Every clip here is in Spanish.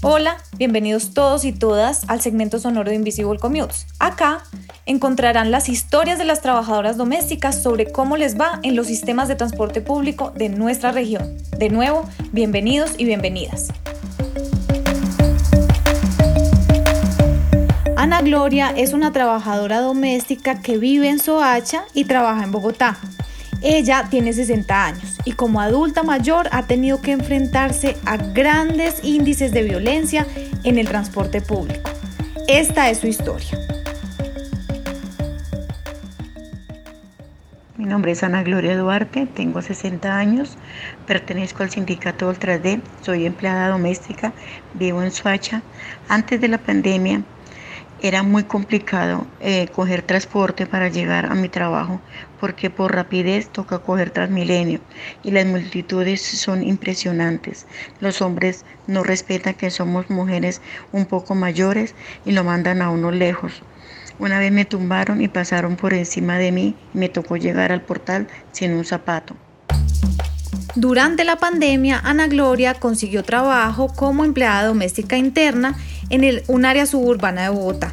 Hola, bienvenidos todos y todas al segmento sonoro de Invisible Commutes. Acá encontrarán las historias de las trabajadoras domésticas sobre cómo les va en los sistemas de transporte público de nuestra región. De nuevo, bienvenidos y bienvenidas. Ana Gloria es una trabajadora doméstica que vive en Soacha y trabaja en Bogotá. Ella tiene 60 años y como adulta mayor ha tenido que enfrentarse a grandes índices de violencia en el transporte público. Esta es su historia. Mi nombre es Ana Gloria Duarte, tengo 60 años, pertenezco al sindicato Ultra D, soy empleada doméstica, vivo en Suacha. Antes de la pandemia era muy complicado eh, coger transporte para llegar a mi trabajo porque por rapidez toca coger Transmilenio y las multitudes son impresionantes. Los hombres no respetan que somos mujeres un poco mayores y lo mandan a uno lejos. Una vez me tumbaron y pasaron por encima de mí y me tocó llegar al portal sin un zapato. Durante la pandemia, Ana Gloria consiguió trabajo como empleada doméstica interna en el, un área suburbana de Bogotá.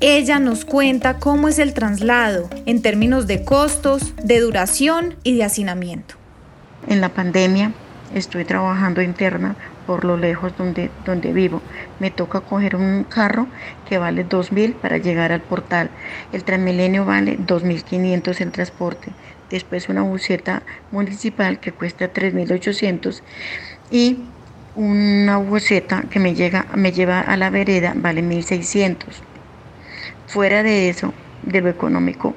Ella nos cuenta cómo es el traslado en términos de costos, de duración y de hacinamiento. En la pandemia estoy trabajando interna por lo lejos donde, donde vivo. Me toca coger un carro que vale 2.000 para llegar al portal. El Transmilenio vale 2.500 el transporte. Después una buseta municipal que cuesta 3.800 y una buseta que me, llega, me lleva a la vereda vale 1.600. Fuera de eso, de lo económico,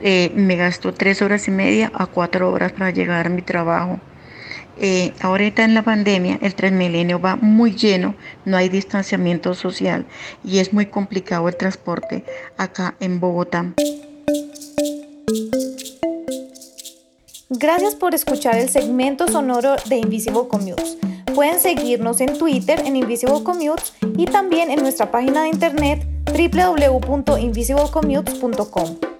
eh, me gasto tres horas y media a cuatro horas para llegar a mi trabajo. Eh, ahorita en la pandemia el Transmilenio va muy lleno, no hay distanciamiento social y es muy complicado el transporte acá en Bogotá. Gracias por escuchar el segmento sonoro de Invisible Commutes. Pueden seguirnos en Twitter en Invisible Commutes y también en nuestra página de internet www.invisiblecommutes.com.